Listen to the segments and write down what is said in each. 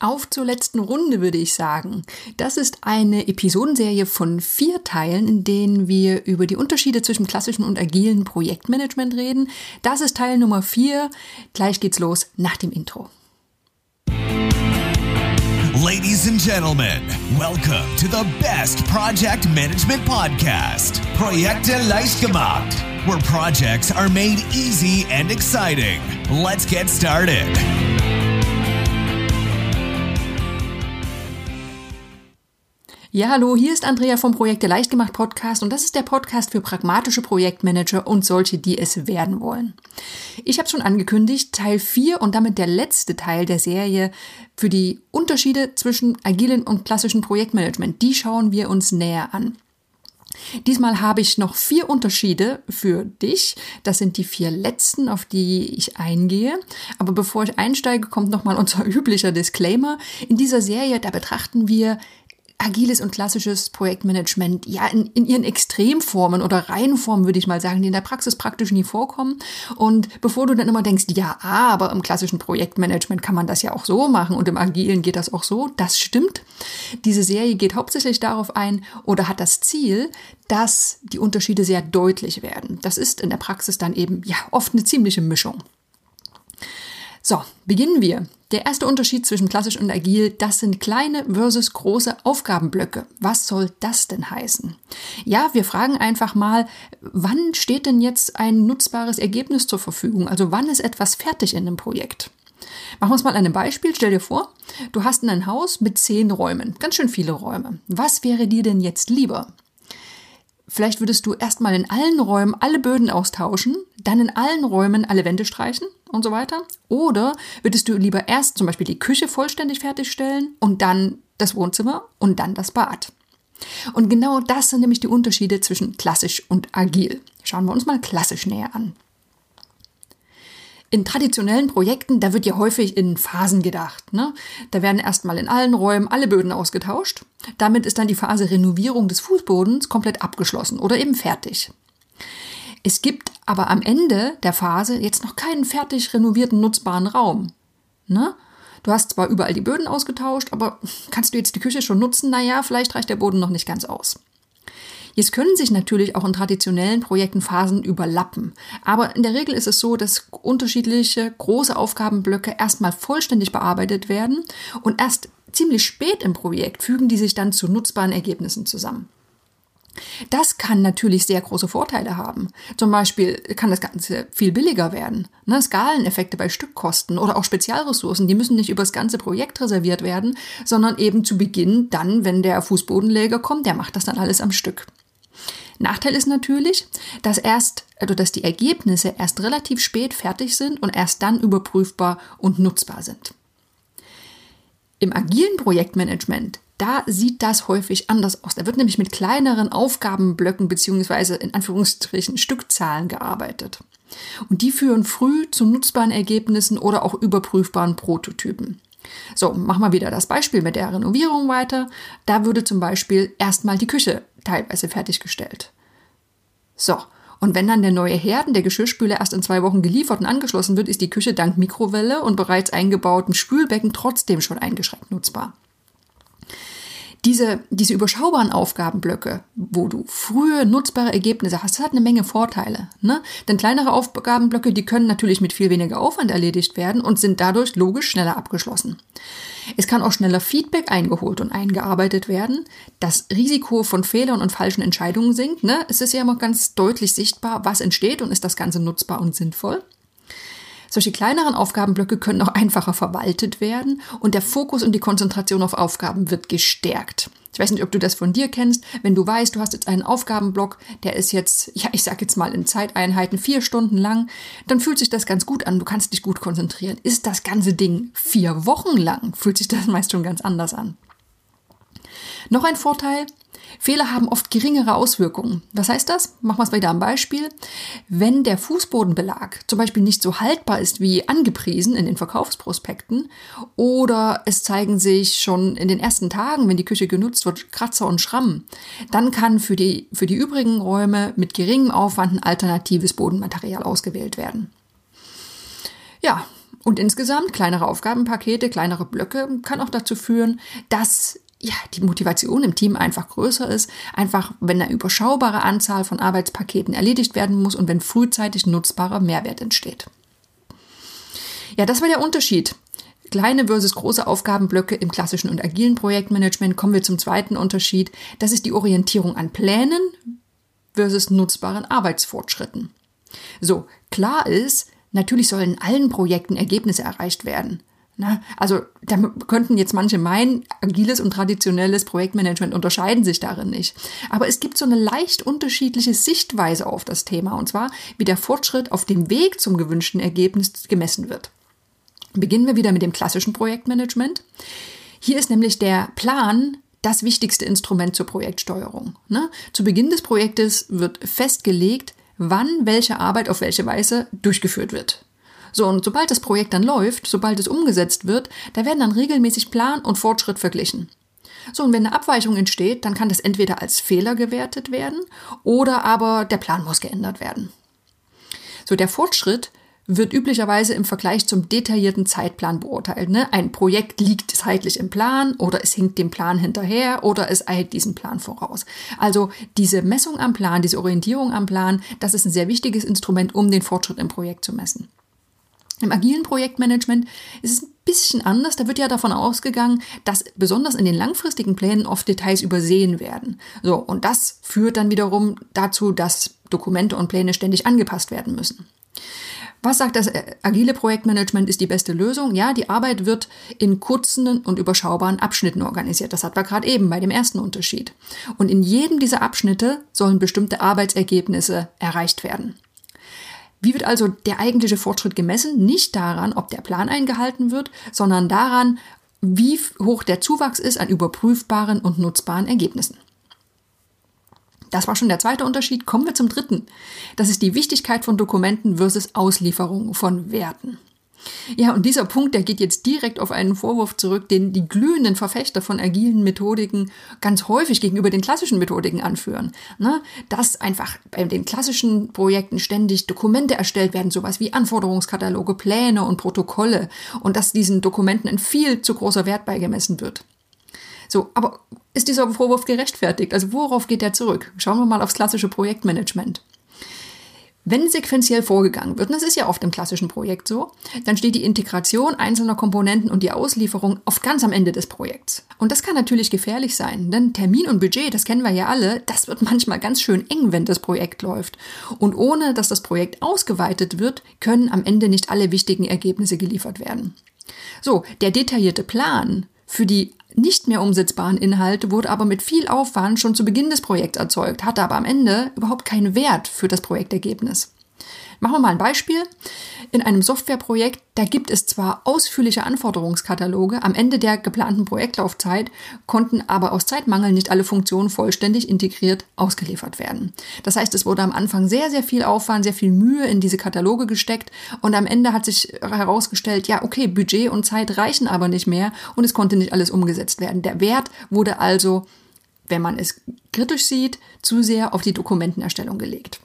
Auf zur letzten Runde würde ich sagen. Das ist eine Episodenserie von vier Teilen, in denen wir über die Unterschiede zwischen klassischen und agilen Projektmanagement reden. Das ist Teil Nummer vier. Gleich geht's los nach dem Intro. Ladies and gentlemen, welcome to the best project management podcast, Projekte leicht gemacht, where projects are made easy and exciting. Let's get started. Ja, hallo, hier ist Andrea vom Projekte leicht gemacht Podcast und das ist der Podcast für pragmatische Projektmanager und solche, die es werden wollen. Ich habe schon angekündigt, Teil 4 und damit der letzte Teil der Serie für die Unterschiede zwischen agilen und klassischen Projektmanagement. Die schauen wir uns näher an. Diesmal habe ich noch vier Unterschiede für dich. Das sind die vier letzten, auf die ich eingehe. Aber bevor ich einsteige, kommt nochmal unser üblicher Disclaimer. In dieser Serie, da betrachten wir agiles und klassisches Projektmanagement ja in, in ihren Extremformen oder Reihenformen, würde ich mal sagen, die in der Praxis praktisch nie vorkommen. Und bevor du dann immer denkst, ja, aber im klassischen Projektmanagement kann man das ja auch so machen und im agilen geht das auch so, das stimmt. Diese Serie geht hauptsächlich darauf ein oder hat das Ziel, dass die Unterschiede sehr deutlich werden. Das ist in der Praxis dann eben ja oft eine ziemliche Mischung. So, beginnen wir. Der erste Unterschied zwischen klassisch und agil, das sind kleine versus große Aufgabenblöcke. Was soll das denn heißen? Ja, wir fragen einfach mal, wann steht denn jetzt ein nutzbares Ergebnis zur Verfügung? Also wann ist etwas fertig in einem Projekt? Machen wir uns mal an einem Beispiel. Stell dir vor, du hast ein Haus mit zehn Räumen, ganz schön viele Räume. Was wäre dir denn jetzt lieber? Vielleicht würdest du erstmal in allen Räumen alle Böden austauschen, dann in allen Räumen alle Wände streichen und so weiter. Oder würdest du lieber erst zum Beispiel die Küche vollständig fertigstellen und dann das Wohnzimmer und dann das Bad. Und genau das sind nämlich die Unterschiede zwischen klassisch und agil. Schauen wir uns mal klassisch näher an. In traditionellen Projekten, da wird ja häufig in Phasen gedacht. Ne? Da werden erstmal in allen Räumen alle Böden ausgetauscht. Damit ist dann die Phase Renovierung des Fußbodens komplett abgeschlossen oder eben fertig. Es gibt aber am Ende der Phase jetzt noch keinen fertig renovierten nutzbaren Raum. Ne? Du hast zwar überall die Böden ausgetauscht, aber kannst du jetzt die Küche schon nutzen? Naja, vielleicht reicht der Boden noch nicht ganz aus. Jetzt können sich natürlich auch in traditionellen Projekten Phasen überlappen. Aber in der Regel ist es so, dass unterschiedliche große Aufgabenblöcke erstmal vollständig bearbeitet werden und erst ziemlich spät im Projekt fügen die sich dann zu nutzbaren Ergebnissen zusammen. Das kann natürlich sehr große Vorteile haben. Zum Beispiel kann das Ganze viel billiger werden. Ne, Skaleneffekte bei Stückkosten oder auch Spezialressourcen, die müssen nicht über das ganze Projekt reserviert werden, sondern eben zu Beginn dann, wenn der Fußbodenleger kommt, der macht das dann alles am Stück. Nachteil ist natürlich, dass erst, also dass die Ergebnisse erst relativ spät fertig sind und erst dann überprüfbar und nutzbar sind. Im agilen Projektmanagement, da sieht das häufig anders aus. Da wird nämlich mit kleineren Aufgabenblöcken beziehungsweise in Anführungsstrichen Stückzahlen gearbeitet. Und die führen früh zu nutzbaren Ergebnissen oder auch überprüfbaren Prototypen. So, machen wir wieder das Beispiel mit der Renovierung weiter. Da würde zum Beispiel erstmal die Küche teilweise fertiggestellt. So, und wenn dann der neue Herd der Geschirrspüler erst in zwei Wochen geliefert und angeschlossen wird, ist die Küche dank Mikrowelle und bereits eingebauten Spülbecken trotzdem schon eingeschränkt nutzbar diese, diese überschaubaren Aufgabenblöcke, wo du frühe nutzbare Ergebnisse hast, das hat eine Menge Vorteile. Ne? Denn kleinere Aufgabenblöcke, die können natürlich mit viel weniger Aufwand erledigt werden und sind dadurch logisch schneller abgeschlossen. Es kann auch schneller Feedback eingeholt und eingearbeitet werden. Das Risiko von Fehlern und falschen Entscheidungen sinkt. Ne? Es ist ja immer ganz deutlich sichtbar, was entsteht und ist das Ganze nutzbar und sinnvoll. Solche kleineren Aufgabenblöcke können auch einfacher verwaltet werden und der Fokus und die Konzentration auf Aufgaben wird gestärkt. Ich weiß nicht, ob du das von dir kennst. Wenn du weißt, du hast jetzt einen Aufgabenblock, der ist jetzt, ja, ich sag jetzt mal in Zeiteinheiten vier Stunden lang, dann fühlt sich das ganz gut an. Du kannst dich gut konzentrieren. Ist das ganze Ding vier Wochen lang, fühlt sich das meist schon ganz anders an. Noch ein Vorteil, Fehler haben oft geringere Auswirkungen. Was heißt das? Machen wir es wieder am Beispiel. Wenn der Fußbodenbelag zum Beispiel nicht so haltbar ist wie angepriesen in den Verkaufsprospekten oder es zeigen sich schon in den ersten Tagen, wenn die Küche genutzt wird, Kratzer und Schrammen, dann kann für die, für die übrigen Räume mit geringem Aufwand ein alternatives Bodenmaterial ausgewählt werden. Ja, Und insgesamt kleinere Aufgabenpakete, kleinere Blöcke kann auch dazu führen, dass ja, die Motivation im Team einfach größer ist, einfach wenn eine überschaubare Anzahl von Arbeitspaketen erledigt werden muss und wenn frühzeitig nutzbarer Mehrwert entsteht. Ja, das war der Unterschied. Kleine versus große Aufgabenblöcke im klassischen und agilen Projektmanagement. Kommen wir zum zweiten Unterschied. Das ist die Orientierung an Plänen versus nutzbaren Arbeitsfortschritten. So, klar ist, natürlich sollen in allen Projekten Ergebnisse erreicht werden. Na, also da könnten jetzt manche meinen, agiles und traditionelles Projektmanagement unterscheiden sich darin nicht. Aber es gibt so eine leicht unterschiedliche Sichtweise auf das Thema, und zwar wie der Fortschritt auf dem Weg zum gewünschten Ergebnis gemessen wird. Beginnen wir wieder mit dem klassischen Projektmanagement. Hier ist nämlich der Plan das wichtigste Instrument zur Projektsteuerung. Ne? Zu Beginn des Projektes wird festgelegt, wann welche Arbeit auf welche Weise durchgeführt wird. So, und sobald das Projekt dann läuft, sobald es umgesetzt wird, da werden dann regelmäßig Plan und Fortschritt verglichen. So, und wenn eine Abweichung entsteht, dann kann das entweder als Fehler gewertet werden oder aber der Plan muss geändert werden. So, der Fortschritt wird üblicherweise im Vergleich zum detaillierten Zeitplan beurteilt. Ne? Ein Projekt liegt zeitlich im Plan oder es hinkt dem Plan hinterher oder es eilt diesem Plan voraus. Also diese Messung am Plan, diese Orientierung am Plan, das ist ein sehr wichtiges Instrument, um den Fortschritt im Projekt zu messen. Im agilen Projektmanagement ist es ein bisschen anders. Da wird ja davon ausgegangen, dass besonders in den langfristigen Plänen oft Details übersehen werden. So, und das führt dann wiederum dazu, dass Dokumente und Pläne ständig angepasst werden müssen. Was sagt das äh, agile Projektmanagement ist die beste Lösung? Ja, die Arbeit wird in kurzen und überschaubaren Abschnitten organisiert. Das hatten wir gerade eben bei dem ersten Unterschied. Und in jedem dieser Abschnitte sollen bestimmte Arbeitsergebnisse erreicht werden. Wie wird also der eigentliche Fortschritt gemessen? Nicht daran, ob der Plan eingehalten wird, sondern daran, wie hoch der Zuwachs ist an überprüfbaren und nutzbaren Ergebnissen. Das war schon der zweite Unterschied. Kommen wir zum dritten. Das ist die Wichtigkeit von Dokumenten versus Auslieferung von Werten. Ja, und dieser Punkt, der geht jetzt direkt auf einen Vorwurf zurück, den die glühenden Verfechter von agilen Methodiken ganz häufig gegenüber den klassischen Methodiken anführen. Ne? Dass einfach bei den klassischen Projekten ständig Dokumente erstellt werden, sowas wie Anforderungskataloge, Pläne und Protokolle und dass diesen Dokumenten ein viel zu großer Wert beigemessen wird. So, aber ist dieser Vorwurf gerechtfertigt? Also worauf geht er zurück? Schauen wir mal aufs klassische Projektmanagement. Wenn sequenziell vorgegangen wird, und das ist ja oft im klassischen Projekt so, dann steht die Integration einzelner Komponenten und die Auslieferung oft ganz am Ende des Projekts. Und das kann natürlich gefährlich sein, denn Termin und Budget, das kennen wir ja alle, das wird manchmal ganz schön eng, wenn das Projekt läuft. Und ohne dass das Projekt ausgeweitet wird, können am Ende nicht alle wichtigen Ergebnisse geliefert werden. So, der detaillierte Plan für die nicht mehr umsetzbaren Inhalte wurde aber mit viel Aufwand schon zu Beginn des Projekts erzeugt, hatte aber am Ende überhaupt keinen Wert für das Projektergebnis. Machen wir mal ein Beispiel. In einem Softwareprojekt, da gibt es zwar ausführliche Anforderungskataloge, am Ende der geplanten Projektlaufzeit konnten aber aus Zeitmangel nicht alle Funktionen vollständig integriert ausgeliefert werden. Das heißt, es wurde am Anfang sehr, sehr viel Aufwand, sehr viel Mühe in diese Kataloge gesteckt und am Ende hat sich herausgestellt, ja, okay, Budget und Zeit reichen aber nicht mehr und es konnte nicht alles umgesetzt werden. Der Wert wurde also, wenn man es kritisch sieht, zu sehr auf die Dokumentenerstellung gelegt.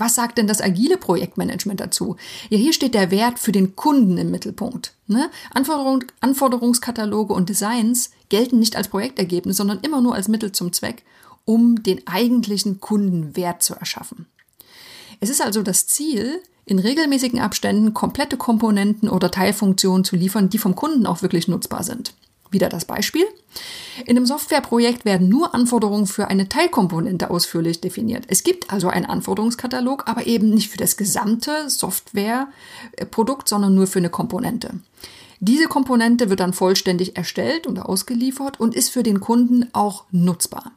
Was sagt denn das agile Projektmanagement dazu? Ja, hier steht der Wert für den Kunden im Mittelpunkt. Ne? Anforderung, Anforderungskataloge und Designs gelten nicht als Projektergebnis, sondern immer nur als Mittel zum Zweck, um den eigentlichen Kundenwert zu erschaffen. Es ist also das Ziel, in regelmäßigen Abständen komplette Komponenten oder Teilfunktionen zu liefern, die vom Kunden auch wirklich nutzbar sind. Wieder das Beispiel. In einem Softwareprojekt werden nur Anforderungen für eine Teilkomponente ausführlich definiert. Es gibt also einen Anforderungskatalog, aber eben nicht für das gesamte Softwareprodukt, sondern nur für eine Komponente. Diese Komponente wird dann vollständig erstellt und ausgeliefert und ist für den Kunden auch nutzbar.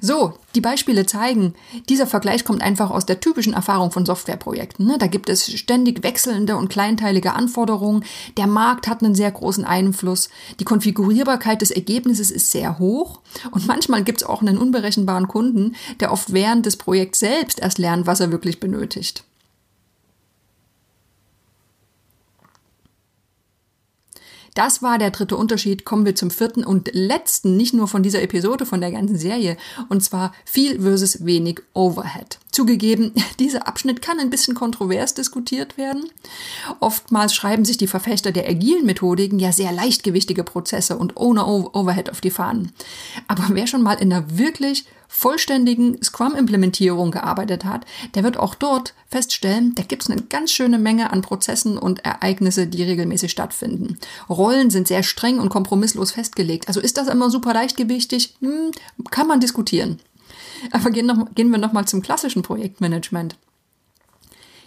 So, die Beispiele zeigen, dieser Vergleich kommt einfach aus der typischen Erfahrung von Softwareprojekten. Ne? Da gibt es ständig wechselnde und kleinteilige Anforderungen. Der Markt hat einen sehr großen Einfluss. Die Konfigurierbarkeit des Ergebnisses ist sehr hoch. Und manchmal gibt es auch einen unberechenbaren Kunden, der oft während des Projekts selbst erst lernt, was er wirklich benötigt. Das war der dritte Unterschied. Kommen wir zum vierten und letzten, nicht nur von dieser Episode, von der ganzen Serie, und zwar viel versus wenig Overhead. Zugegeben, dieser Abschnitt kann ein bisschen kontrovers diskutiert werden. Oftmals schreiben sich die Verfechter der agilen Methodiken ja sehr leichtgewichtige Prozesse und ohne Overhead auf die Fahnen. Aber wer schon mal in einer wirklich vollständigen Scrum-Implementierung gearbeitet hat, der wird auch dort feststellen, da gibt es eine ganz schöne Menge an Prozessen und Ereignisse, die regelmäßig stattfinden. Rollen sind sehr streng und kompromisslos festgelegt. Also ist das immer super leichtgewichtig? Hm, kann man diskutieren. Aber gehen, noch, gehen wir nochmal zum klassischen Projektmanagement.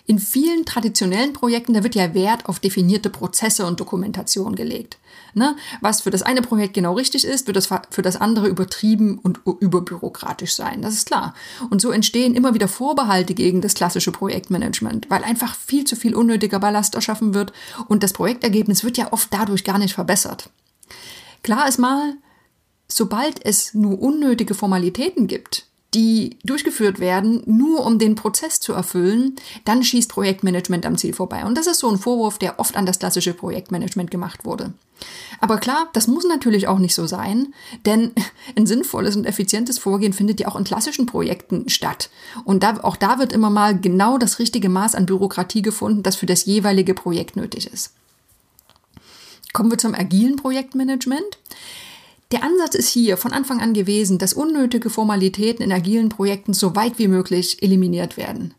In vielen traditionellen Projekten, da wird ja Wert auf definierte Prozesse und Dokumentation gelegt. Ne? Was für das eine Projekt genau richtig ist, wird das für das andere übertrieben und überbürokratisch sein. Das ist klar. Und so entstehen immer wieder Vorbehalte gegen das klassische Projektmanagement, weil einfach viel zu viel unnötiger Ballast erschaffen wird und das Projektergebnis wird ja oft dadurch gar nicht verbessert. Klar ist mal, sobald es nur unnötige Formalitäten gibt, die durchgeführt werden, nur um den Prozess zu erfüllen, dann schießt Projektmanagement am Ziel vorbei. Und das ist so ein Vorwurf, der oft an das klassische Projektmanagement gemacht wurde. Aber klar, das muss natürlich auch nicht so sein, denn ein sinnvolles und effizientes Vorgehen findet ja auch in klassischen Projekten statt. Und da, auch da wird immer mal genau das richtige Maß an Bürokratie gefunden, das für das jeweilige Projekt nötig ist. Kommen wir zum agilen Projektmanagement. Der Ansatz ist hier von Anfang an gewesen, dass unnötige Formalitäten in agilen Projekten so weit wie möglich eliminiert werden.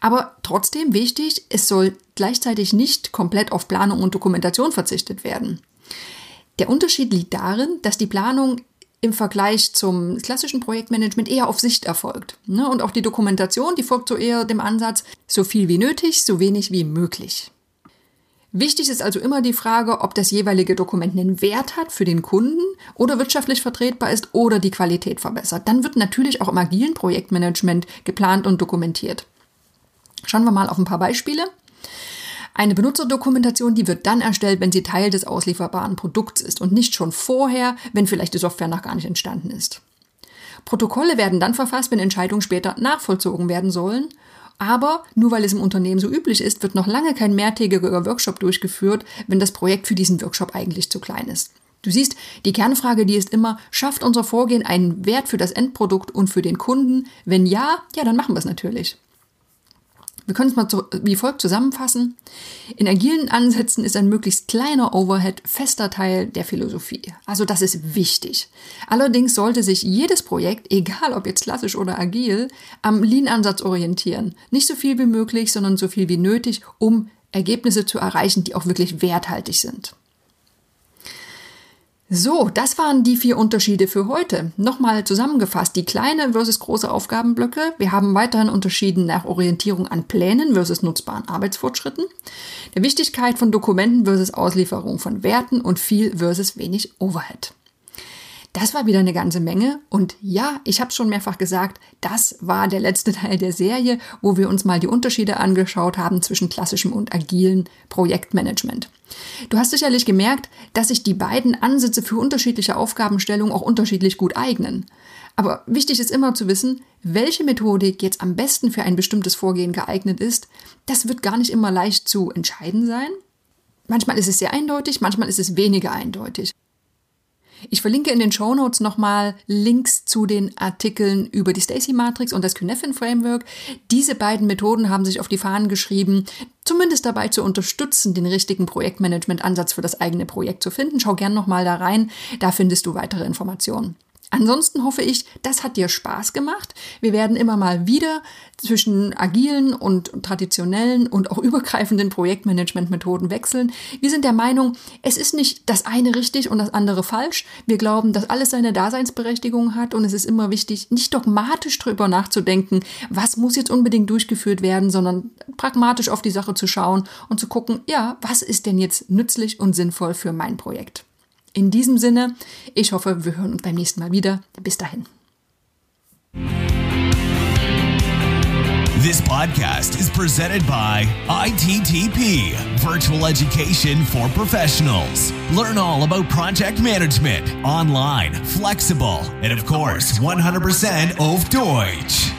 Aber trotzdem wichtig, es soll gleichzeitig nicht komplett auf Planung und Dokumentation verzichtet werden. Der Unterschied liegt darin, dass die Planung im Vergleich zum klassischen Projektmanagement eher auf Sicht erfolgt. Ne? Und auch die Dokumentation, die folgt so eher dem Ansatz, so viel wie nötig, so wenig wie möglich. Wichtig ist also immer die Frage, ob das jeweilige Dokument einen Wert hat für den Kunden oder wirtschaftlich vertretbar ist oder die Qualität verbessert. Dann wird natürlich auch im agilen Projektmanagement geplant und dokumentiert. Schauen wir mal auf ein paar Beispiele. Eine Benutzerdokumentation, die wird dann erstellt, wenn sie Teil des auslieferbaren Produkts ist und nicht schon vorher, wenn vielleicht die Software noch gar nicht entstanden ist. Protokolle werden dann verfasst, wenn Entscheidungen später nachvollzogen werden sollen aber nur weil es im Unternehmen so üblich ist, wird noch lange kein mehrtägiger Workshop durchgeführt, wenn das Projekt für diesen Workshop eigentlich zu klein ist. Du siehst, die Kernfrage, die ist immer, schafft unser Vorgehen einen Wert für das Endprodukt und für den Kunden? Wenn ja, ja, dann machen wir es natürlich. Wir können es mal wie folgt zusammenfassen. In agilen Ansätzen ist ein möglichst kleiner Overhead fester Teil der Philosophie. Also das ist wichtig. Allerdings sollte sich jedes Projekt, egal ob jetzt klassisch oder agil, am Lean-Ansatz orientieren. Nicht so viel wie möglich, sondern so viel wie nötig, um Ergebnisse zu erreichen, die auch wirklich werthaltig sind. So, das waren die vier Unterschiede für heute. Nochmal zusammengefasst, die kleine versus große Aufgabenblöcke. Wir haben weiterhin unterschieden nach Orientierung an Plänen versus nutzbaren Arbeitsfortschritten, der Wichtigkeit von Dokumenten versus Auslieferung von Werten und viel versus wenig Overhead. Das war wieder eine ganze Menge und ja, ich habe schon mehrfach gesagt, das war der letzte Teil der Serie, wo wir uns mal die Unterschiede angeschaut haben zwischen klassischem und agilen Projektmanagement. Du hast sicherlich gemerkt, dass sich die beiden Ansätze für unterschiedliche Aufgabenstellungen auch unterschiedlich gut eignen. Aber wichtig ist immer zu wissen, welche Methodik jetzt am besten für ein bestimmtes Vorgehen geeignet ist. Das wird gar nicht immer leicht zu entscheiden sein. Manchmal ist es sehr eindeutig, manchmal ist es weniger eindeutig. Ich verlinke in den Show Notes nochmal Links zu den Artikeln über die Stacy Matrix und das Cynefin Framework. Diese beiden Methoden haben sich auf die Fahnen geschrieben, zumindest dabei zu unterstützen, den richtigen Projektmanagement-Ansatz für das eigene Projekt zu finden. Schau gern nochmal da rein, da findest du weitere Informationen. Ansonsten hoffe ich, das hat dir Spaß gemacht. Wir werden immer mal wieder zwischen agilen und traditionellen und auch übergreifenden Projektmanagement-Methoden wechseln. Wir sind der Meinung, es ist nicht das eine richtig und das andere falsch. Wir glauben, dass alles seine Daseinsberechtigung hat und es ist immer wichtig, nicht dogmatisch drüber nachzudenken, was muss jetzt unbedingt durchgeführt werden, sondern pragmatisch auf die Sache zu schauen und zu gucken, ja, was ist denn jetzt nützlich und sinnvoll für mein Projekt. In diesem Sinne, ich hoffe, wir hören uns beim nächsten Mal wieder. Bis dahin. This podcast is presented by ITTP, Virtual Education for Professionals. Learn all about project management, online, flexible, and of course, 100% auf Deutsch.